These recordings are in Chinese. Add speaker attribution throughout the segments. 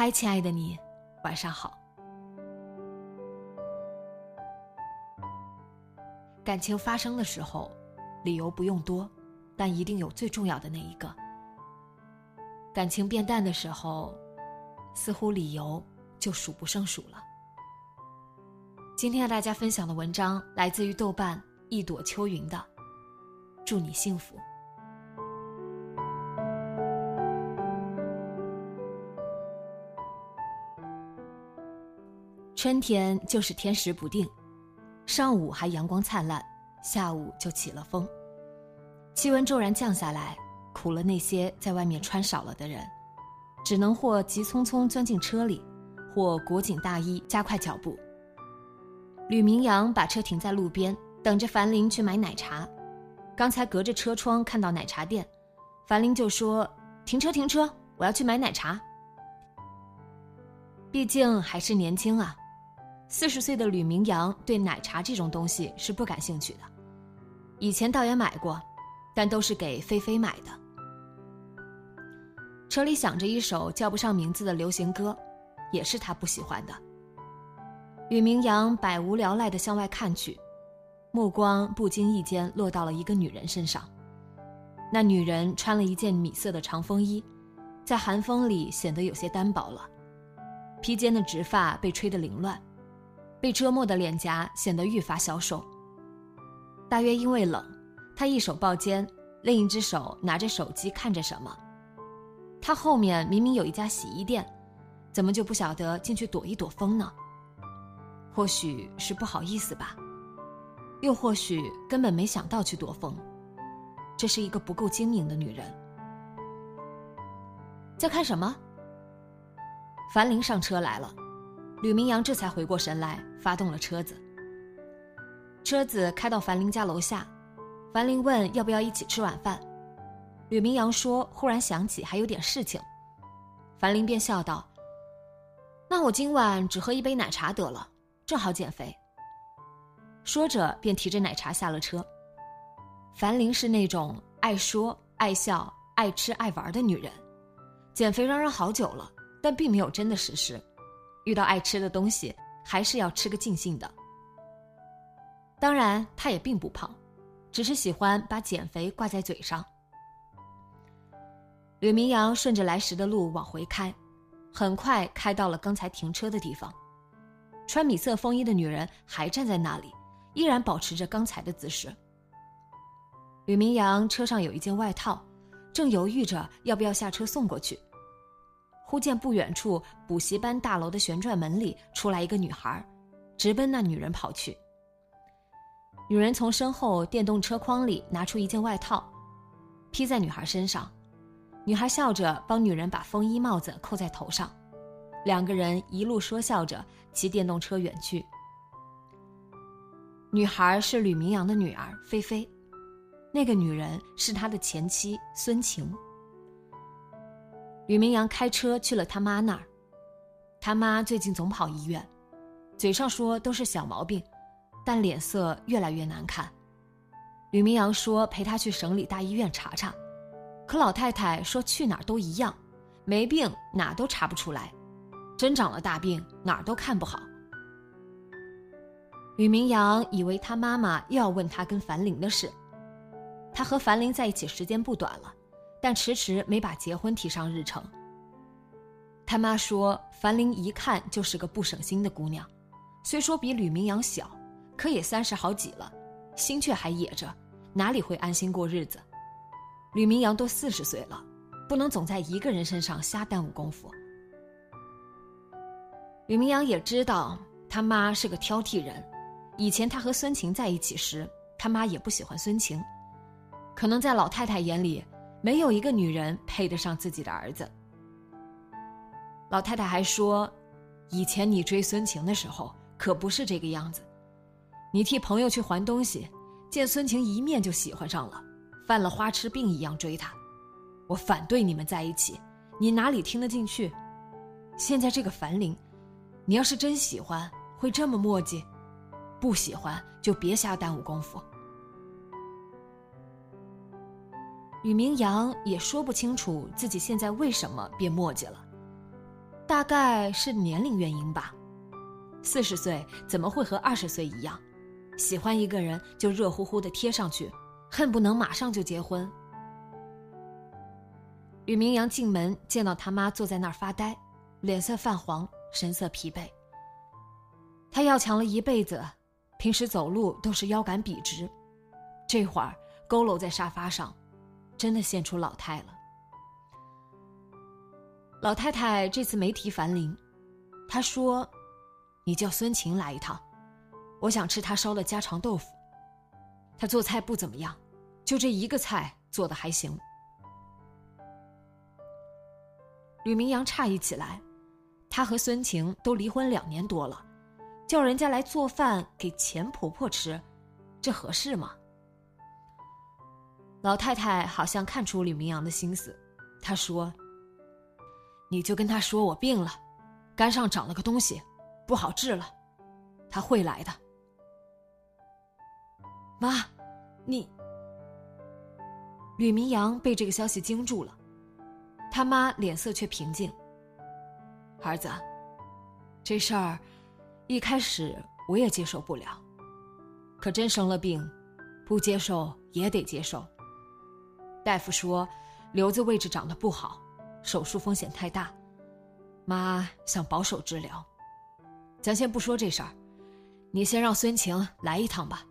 Speaker 1: 嗨，亲爱的你，晚上好。感情发生的时候，理由不用多，但一定有最重要的那一个。感情变淡的时候，似乎理由就数不胜数了。今天和大家分享的文章来自于豆瓣一朵秋云的，祝你幸福。春天就是天时不定，上午还阳光灿烂，下午就起了风，气温骤然降下来，苦了那些在外面穿少了的人，只能或急匆匆钻进车里，或裹紧大衣加快脚步。吕明阳把车停在路边，等着樊玲去买奶茶。刚才隔着车窗看到奶茶店，樊玲就说：“停车，停车，我要去买奶茶。”毕竟还是年轻啊。四十岁的吕明阳对奶茶这种东西是不感兴趣的，以前倒也买过，但都是给菲菲买的。车里响着一首叫不上名字的流行歌，也是他不喜欢的。吕明阳百无聊赖地向外看去，目光不经意间落到了一个女人身上。那女人穿了一件米色的长风衣，在寒风里显得有些单薄了，披肩的直发被吹得凌乱。被遮没的脸颊显得愈发消瘦。大约因为冷，他一手抱肩，另一只手拿着手机看着什么。他后面明明有一家洗衣店，怎么就不晓得进去躲一躲风呢？或许是不好意思吧，又或许根本没想到去躲风。这是一个不够精明的女人。在看什么？樊玲上车来了。吕明阳这才回过神来，发动了车子。车子开到樊玲家楼下，樊玲问要不要一起吃晚饭。吕明阳说：“忽然想起还有点事情。”樊玲便笑道：“那我今晚只喝一杯奶茶得了，正好减肥。”说着便提着奶茶下了车。樊玲是那种爱说、爱笑、爱吃、爱玩的女人，减肥嚷嚷好久了，但并没有真的实施。遇到爱吃的东西，还是要吃个尽兴的。当然，他也并不胖，只是喜欢把减肥挂在嘴上。吕明阳顺着来时的路往回开，很快开到了刚才停车的地方。穿米色风衣的女人还站在那里，依然保持着刚才的姿势。吕明阳车上有一件外套，正犹豫着要不要下车送过去。忽见不远处补习班大楼的旋转门里出来一个女孩，直奔那女人跑去。女人从身后电动车筐里拿出一件外套，披在女孩身上。女孩笑着帮女人把风衣帽子扣在头上，两个人一路说笑着骑电动车远去。女孩是吕明阳的女儿菲菲，那个女人是他的前妻孙晴。吕明阳开车去了他妈那儿，他妈最近总跑医院，嘴上说都是小毛病，但脸色越来越难看。吕明阳说陪他去省里大医院查查，可老太太说去哪儿都一样，没病哪都查不出来，真长了大病哪儿都看不好。吕明阳以为他妈妈又要问他跟樊玲的事，他和樊玲在一起时间不短了。但迟迟没把结婚提上日程，他妈说樊玲一看就是个不省心的姑娘，虽说比吕明阳小，可也三十好几了，心却还野着，哪里会安心过日子？吕明阳都四十岁了，不能总在一个人身上瞎耽误功夫。吕明阳也知道他妈是个挑剔人，以前他和孙晴在一起时，他妈也不喜欢孙晴，可能在老太太眼里，没有一个女人配得上自己的儿子。老太太还说，以前你追孙晴的时候可不是这个样子，你替朋友去还东西，见孙晴一面就喜欢上了。犯了花痴病一样追她，我反对你们在一起，你哪里听得进去？现在这个樊玲，你要是真喜欢，会这么磨叽；不喜欢就别瞎耽误功夫。吕明阳也说不清楚自己现在为什么变磨叽了，大概是年龄原因吧。四十岁怎么会和二十岁一样，喜欢一个人就热乎乎的贴上去？恨不能马上就结婚。吕明阳进门见到他妈坐在那儿发呆，脸色泛黄，神色疲惫。他要强了一辈子，平时走路都是腰杆笔直，这会儿佝偻在沙发上，真的现出老态了。老太太这次没提樊玲，她说：“你叫孙晴来一趟，我想吃她烧的家常豆腐。”她做菜不怎么样，就这一个菜做的还行。吕明阳诧异起来，他和孙晴都离婚两年多了，叫人家来做饭给钱婆婆吃，这合适吗？老太太好像看出吕明阳的心思，她说：“你就跟他说我病了，肝上长了个东西，不好治了，他会来的。”妈，你。吕明阳被这个消息惊住了，他妈脸色却平静。儿子，这事儿一开始我也接受不了，可真生了病，不接受也得接受。大夫说瘤子位置长得不好，手术风险太大，妈想保守治疗。咱先不说这事儿，你先让孙晴来一趟吧。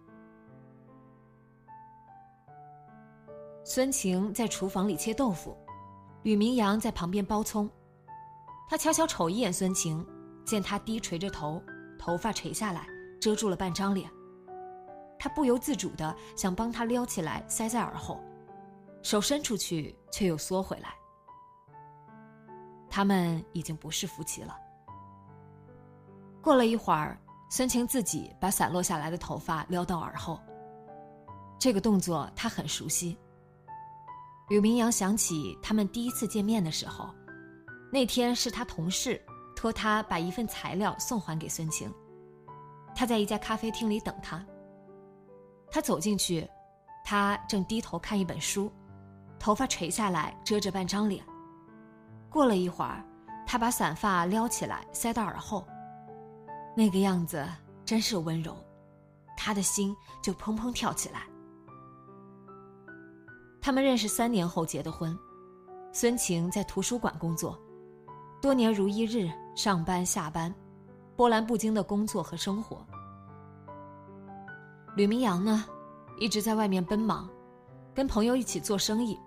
Speaker 1: 孙晴在厨房里切豆腐，吕明阳在旁边剥葱。他悄悄瞅一眼孙晴，见她低垂着头，头发垂下来，遮住了半张脸。他不由自主的想帮她撩起来，塞在耳后，手伸出去却又缩回来。他们已经不是夫妻了。过了一会儿，孙晴自己把散落下来的头发撩到耳后。这个动作他很熟悉。吕明阳想起他们第一次见面的时候，那天是他同事托他把一份材料送还给孙晴。他在一家咖啡厅里等他。他走进去，他正低头看一本书，头发垂下来遮着半张脸。过了一会儿，他把散发撩起来塞到耳后，那个样子真是温柔，他的心就砰砰跳起来。他们认识三年后结的婚，孙晴在图书馆工作，多年如一日上班下班，波澜不惊的工作和生活。吕明阳呢，一直在外面奔忙，跟朋友一起做生意，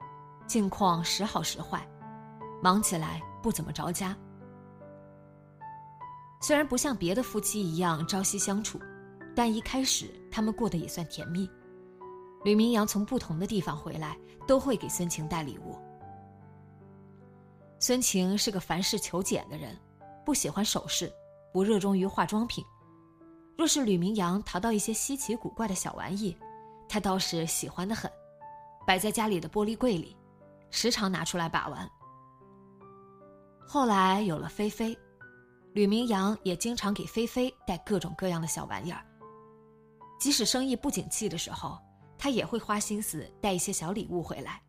Speaker 1: 境况时好时坏，忙起来不怎么着家。虽然不像别的夫妻一样朝夕相处，但一开始他们过得也算甜蜜。吕明阳从不同的地方回来，都会给孙晴带礼物。孙晴是个凡事求简的人，不喜欢首饰，不热衷于化妆品。若是吕明阳淘到一些稀奇古怪的小玩意，他倒是喜欢的很，摆在家里的玻璃柜里，时常拿出来把玩。后来有了菲菲，吕明阳也经常给菲菲带各种各样的小玩意儿。即使生意不景气的时候。他也会花心思带一些小礼物回来，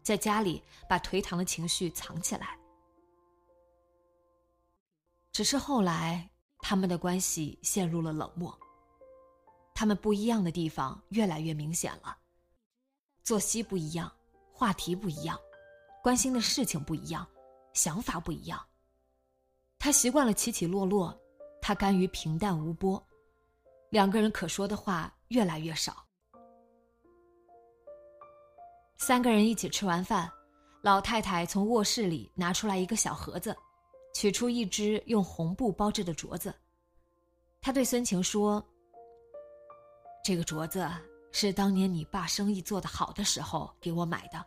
Speaker 1: 在家里把颓唐的情绪藏起来。只是后来，他们的关系陷入了冷漠。他们不一样的地方越来越明显了，作息不一样，话题不一样，关心的事情不一样，想法不一样，他习惯了起起落落，他甘于平淡无波，两个人可说的话越来越少。三个人一起吃完饭，老太太从卧室里拿出来一个小盒子，取出一只用红布包着的镯子。她对孙晴说：“这个镯子是当年你爸生意做得好的时候给我买的，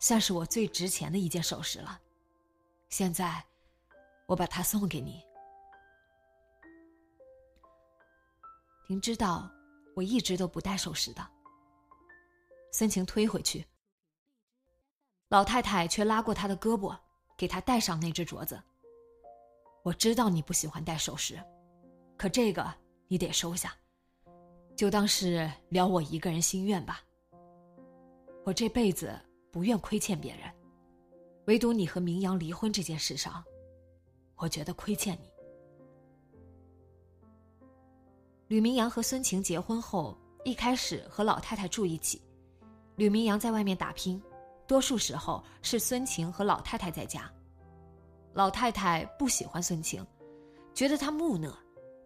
Speaker 1: 算是我最值钱的一件首饰了。现在，我把它送给你。您知道，我一直都不戴首饰的。”孙晴推回去，老太太却拉过他的胳膊，给他戴上那只镯子。我知道你不喜欢戴首饰，可这个你得收下，就当是了我一个人心愿吧。我这辈子不愿亏欠别人，唯独你和明阳离婚这件事上，我觉得亏欠你。吕明阳和孙晴结婚后，一开始和老太太住一起。吕明阳在外面打拼，多数时候是孙晴和老太太在家。老太太不喜欢孙晴，觉得她木讷，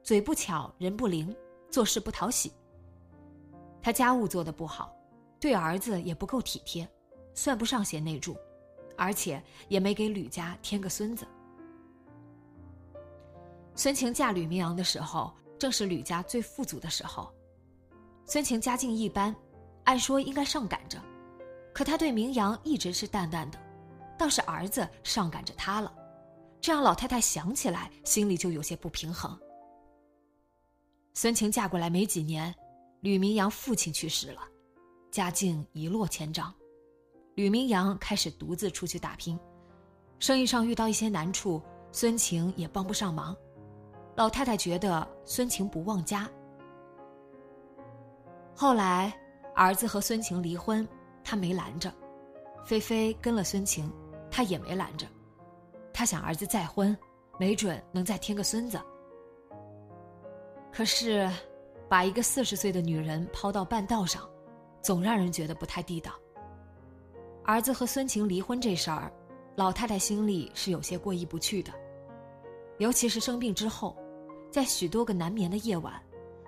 Speaker 1: 嘴不巧，人不灵，做事不讨喜。他家务做得不好，对儿子也不够体贴，算不上贤内助，而且也没给吕家添个孙子。孙晴嫁吕明阳的时候，正是吕家最富足的时候，孙晴家境一般。按说应该上赶着，可他对明阳一直是淡淡的，倒是儿子上赶着他了，这让老太太想起来心里就有些不平衡。孙晴嫁过来没几年，吕明阳父亲去世了，家境一落千丈，吕明阳开始独自出去打拼，生意上遇到一些难处，孙晴也帮不上忙，老太太觉得孙晴不忘家。后来。儿子和孙晴离婚，他没拦着；菲菲跟了孙晴，他也没拦着。他想儿子再婚，没准能再添个孙子。可是，把一个四十岁的女人抛到半道上，总让人觉得不太地道。儿子和孙晴离婚这事儿，老太太心里是有些过意不去的。尤其是生病之后，在许多个难眠的夜晚，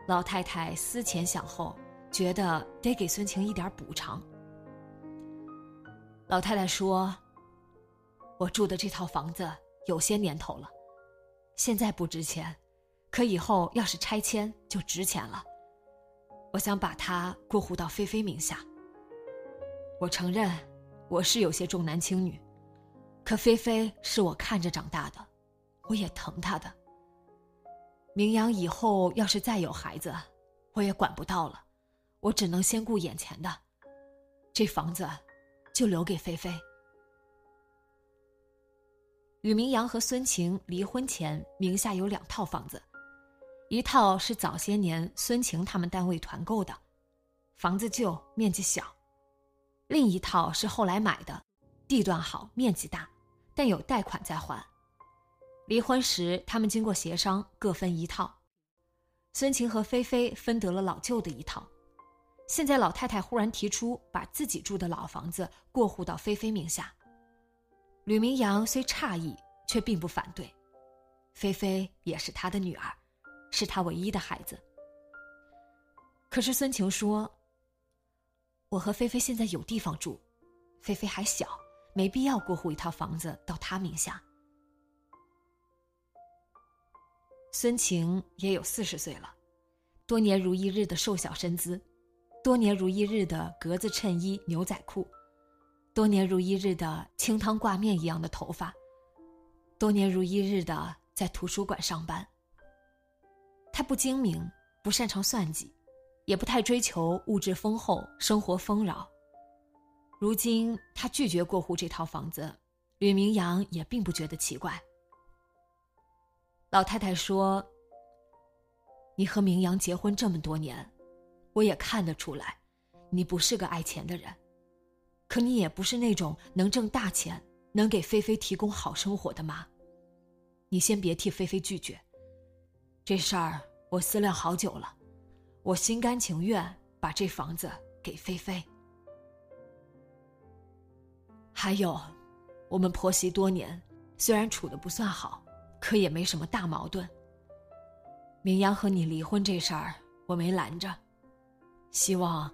Speaker 1: 老太太思前想后。觉得得给孙晴一点补偿。老太太说：“我住的这套房子有些年头了，现在不值钱，可以后要是拆迁就值钱了。我想把它过户到菲菲名下。我承认我是有些重男轻女，可菲菲是我看着长大的，我也疼她的。明阳以后要是再有孩子，我也管不到了。”我只能先顾眼前的，这房子就留给菲菲。吕明阳和孙晴离婚前名下有两套房子，一套是早些年孙晴他们单位团购的，房子旧面积小；另一套是后来买的，地段好面积大，但有贷款在还。离婚时他们经过协商各分一套，孙晴和菲菲分得了老旧的一套。现在老太太忽然提出把自己住的老房子过户到菲菲名下，吕明阳虽诧异，却并不反对。菲菲也是他的女儿，是他唯一的孩子。可是孙晴说：“我和菲菲现在有地方住，菲菲还小，没必要过户一套房子到她名下。”孙晴也有四十岁了，多年如一日的瘦小身姿。多年如一日的格子衬衣、牛仔裤，多年如一日的清汤挂面一样的头发，多年如一日的在图书馆上班。他不精明，不擅长算计，也不太追求物质丰厚、生活丰饶。如今他拒绝过户这套房子，吕明阳也并不觉得奇怪。老太太说：“你和明阳结婚这么多年。”我也看得出来，你不是个爱钱的人，可你也不是那种能挣大钱、能给菲菲提供好生活的妈。你先别替菲菲拒绝，这事儿我思量好久了，我心甘情愿把这房子给菲菲。还有，我们婆媳多年，虽然处的不算好，可也没什么大矛盾。明阳和你离婚这事儿，我没拦着，希望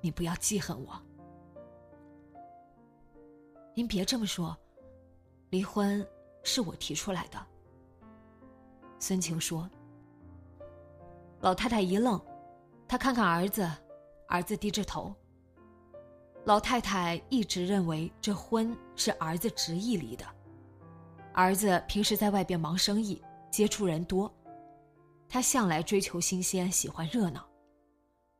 Speaker 1: 你不要记恨我。您别这么说，离婚是我提出来的。孙晴说。老太太一愣，他看看儿子，儿子低着头。老太太一直认为这婚是儿子执意离的。儿子平时在外边忙生意，接触人多，他向来追求新鲜，喜欢热闹。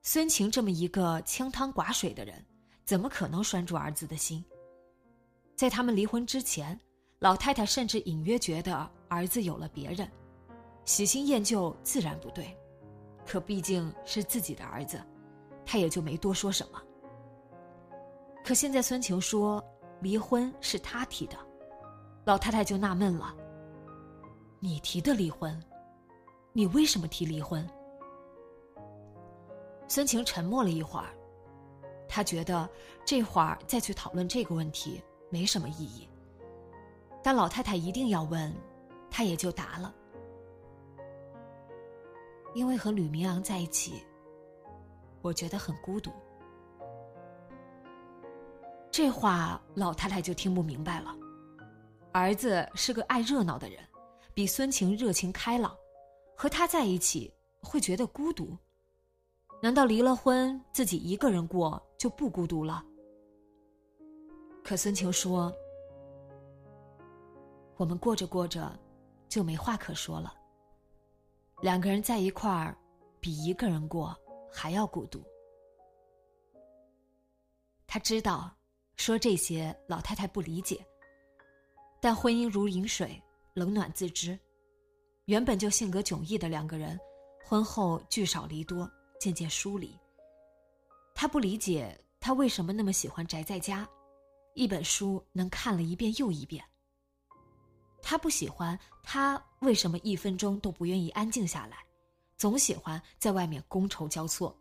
Speaker 1: 孙晴这么一个清汤寡水的人，怎么可能拴住儿子的心？在他们离婚之前，老太太甚至隐约觉得儿子有了别人，喜新厌旧自然不对。可毕竟是自己的儿子，他也就没多说什么。可现在孙晴说离婚是他提的，老太太就纳闷了：“你提的离婚，你为什么提离婚？”孙晴沉默了一会儿，他觉得这会儿再去讨论这个问题没什么意义。但老太太一定要问，他也就答了。因为和吕明阳在一起，我觉得很孤独。这话老太太就听不明白了。儿子是个爱热闹的人，比孙晴热情开朗，和他在一起会觉得孤独。难道离了婚自己一个人过就不孤独了？可孙晴说：“我们过着过着，就没话可说了。”两个人在一块儿，比一个人过还要孤独。他知道，说这些老太太不理解。但婚姻如饮水，冷暖自知。原本就性格迥异的两个人，婚后聚少离多，渐渐疏离。他不理解他为什么那么喜欢宅在家，一本书能看了一遍又一遍。他不喜欢他为什么一分钟都不愿意安静下来，总喜欢在外面觥筹交错。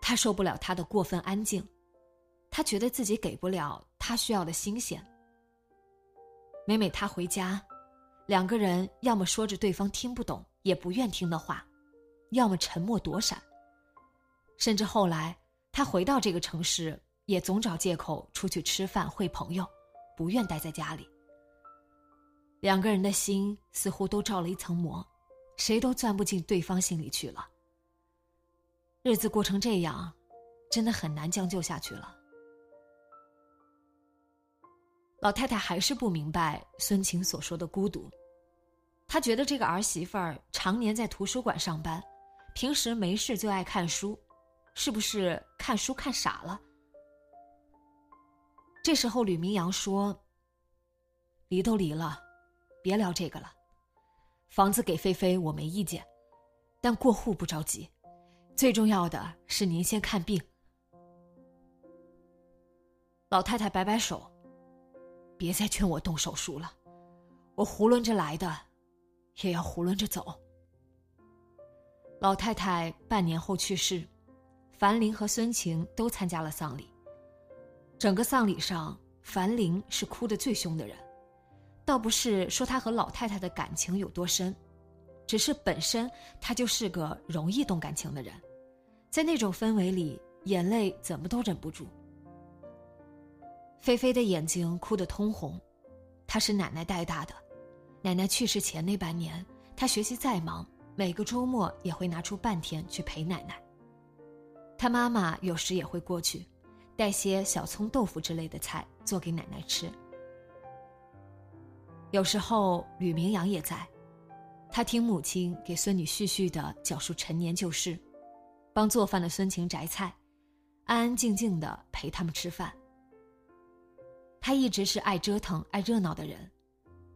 Speaker 1: 他受不了他的过分安静，他觉得自己给不了他需要的新鲜。每每他回家，两个人要么说着对方听不懂也不愿听的话，要么沉默躲闪。甚至后来他回到这个城市，也总找借口出去吃饭会朋友，不愿待在家里。两个人的心似乎都罩了一层膜，谁都钻不进对方心里去了。日子过成这样，真的很难将就下去了。老太太还是不明白孙晴所说的孤独，她觉得这个儿媳妇儿常年在图书馆上班，平时没事就爱看书，是不是看书看傻了？这时候，吕明阳说：“离都离了。”别聊这个了，房子给菲菲我没意见，但过户不着急，最重要的是您先看病。老太太摆摆手，别再劝我动手术了，我囫囵着来的，也要囫囵着走。老太太半年后去世，樊玲和孙晴都参加了丧礼。整个丧礼上，樊玲是哭得最凶的人。倒不是说他和老太太的感情有多深，只是本身他就是个容易动感情的人，在那种氛围里，眼泪怎么都忍不住。菲菲的眼睛哭得通红，她是奶奶带大的，奶奶去世前那半年，她学习再忙，每个周末也会拿出半天去陪奶奶。她妈妈有时也会过去，带些小葱豆腐之类的菜做给奶奶吃。有时候吕明阳也在，他听母亲给孙女絮絮的讲述陈年旧事，帮做饭的孙晴摘菜，安安静静的陪他们吃饭。他一直是爱折腾、爱热闹的人，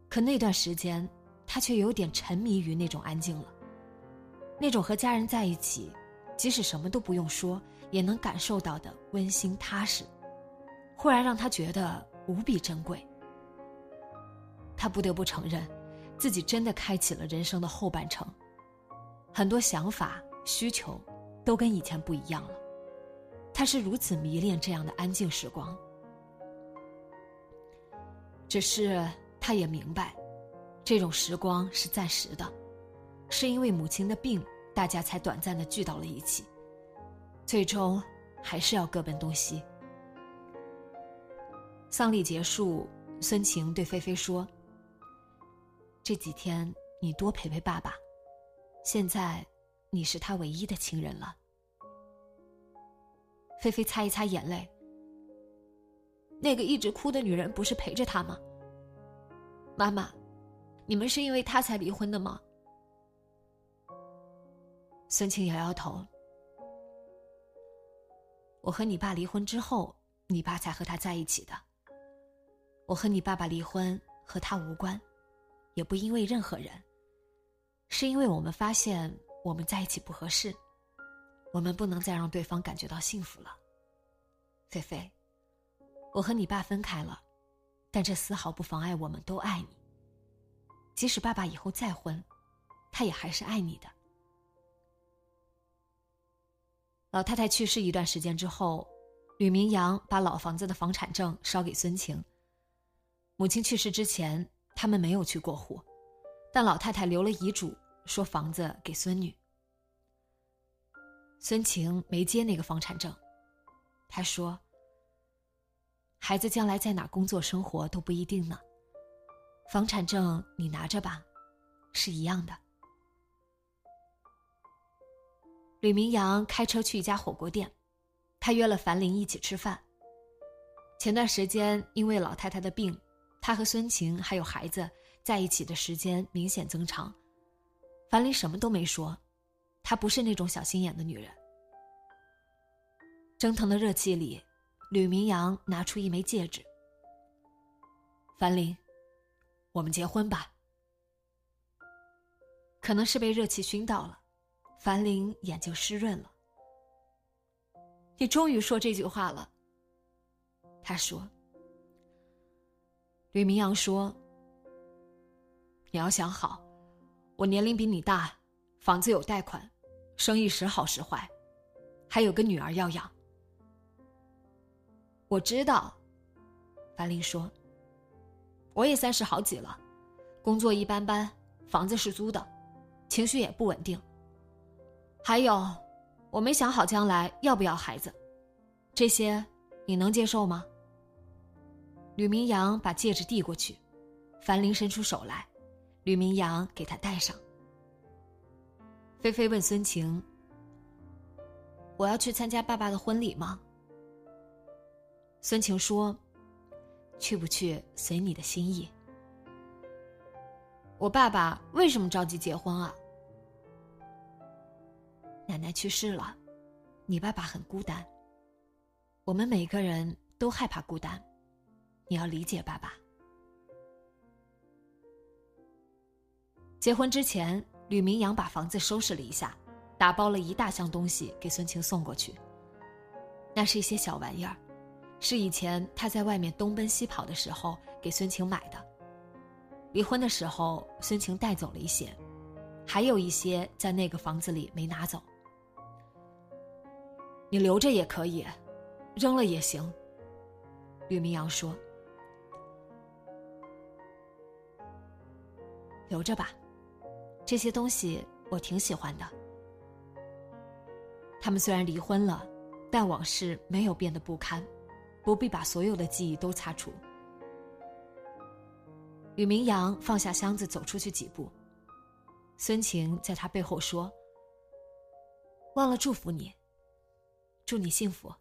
Speaker 1: 可那段时间，他却有点沉迷于那种安静了，那种和家人在一起，即使什么都不用说，也能感受到的温馨踏实，忽然让他觉得无比珍贵。他不得不承认，自己真的开启了人生的后半程，很多想法、需求都跟以前不一样了。他是如此迷恋这样的安静时光，只是他也明白，这种时光是暂时的，是因为母亲的病，大家才短暂的聚到了一起，最终还是要各奔东西。丧礼结束，孙晴对菲菲说：“这几天你多陪陪爸爸，现在你是他唯一的亲人了。”菲菲擦一擦眼泪。那个一直哭的女人不是陪着他吗？妈妈，你们是因为他才离婚的吗？孙晴摇摇头。我和你爸离婚之后，你爸才和他在一起的。我和你爸爸离婚和他无关，也不因为任何人，是因为我们发现我们在一起不合适，我们不能再让对方感觉到幸福了。菲菲。我和你爸分开了，但这丝毫不妨碍我们都爱你。即使爸爸以后再婚，他也还是爱你的。老太太去世一段时间之后，吕明阳把老房子的房产证烧给孙晴。母亲去世之前，他们没有去过户，但老太太留了遗嘱，说房子给孙女。孙晴没接那个房产证，她说。孩子将来在哪工作生活都不一定呢，房产证你拿着吧，是一样的。吕明阳开车去一家火锅店，他约了樊玲一起吃饭。前段时间因为老太太的病，他和孙晴还有孩子在一起的时间明显增长。樊玲什么都没说，她不是那种小心眼的女人。蒸腾的热气里。吕明阳拿出一枚戒指。樊玲，我们结婚吧。可能是被热气熏到了，樊玲眼睛湿润了。你终于说这句话了。他说。吕明阳说：“你要想好，我年龄比你大，房子有贷款，生意时好时坏，还有个女儿要养。”我知道，樊玲说：“我也三十好几了，工作一般般，房子是租的，情绪也不稳定。还有，我没想好将来要不要孩子，这些你能接受吗？”吕明阳把戒指递过去，樊玲伸出手来，吕明阳给她戴上。菲菲问孙晴：“我要去参加爸爸的婚礼吗？”孙晴说：“去不去随你的心意。”我爸爸为什么着急结婚啊？奶奶去世了，你爸爸很孤单。我们每个人都害怕孤单，你要理解爸爸。结婚之前，吕明阳把房子收拾了一下，打包了一大箱东西给孙晴送过去。那是一些小玩意儿。是以前他在外面东奔西跑的时候给孙晴买的。离婚的时候，孙晴带走了一些，还有一些在那个房子里没拿走。你留着也可以，扔了也行。吕明阳说：“留着吧，这些东西我挺喜欢的。他们虽然离婚了，但往事没有变得不堪。”不必把所有的记忆都擦除。吕明阳放下箱子，走出去几步。孙晴在他背后说：“忘了祝福你，祝你幸福。”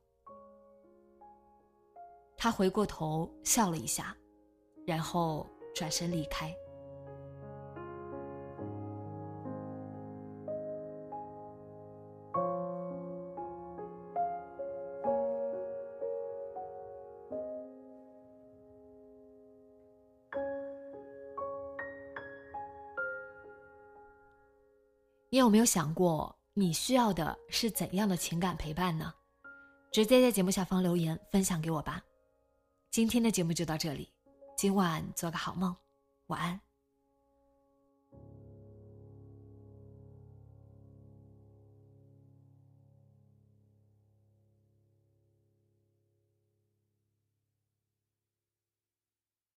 Speaker 1: 他回过头笑了一下，然后转身离开。你有没有想过，你需要的是怎样的情感陪伴呢？直接在节目下方留言分享给我吧。今天的节目就到这里，今晚做个好梦，晚安。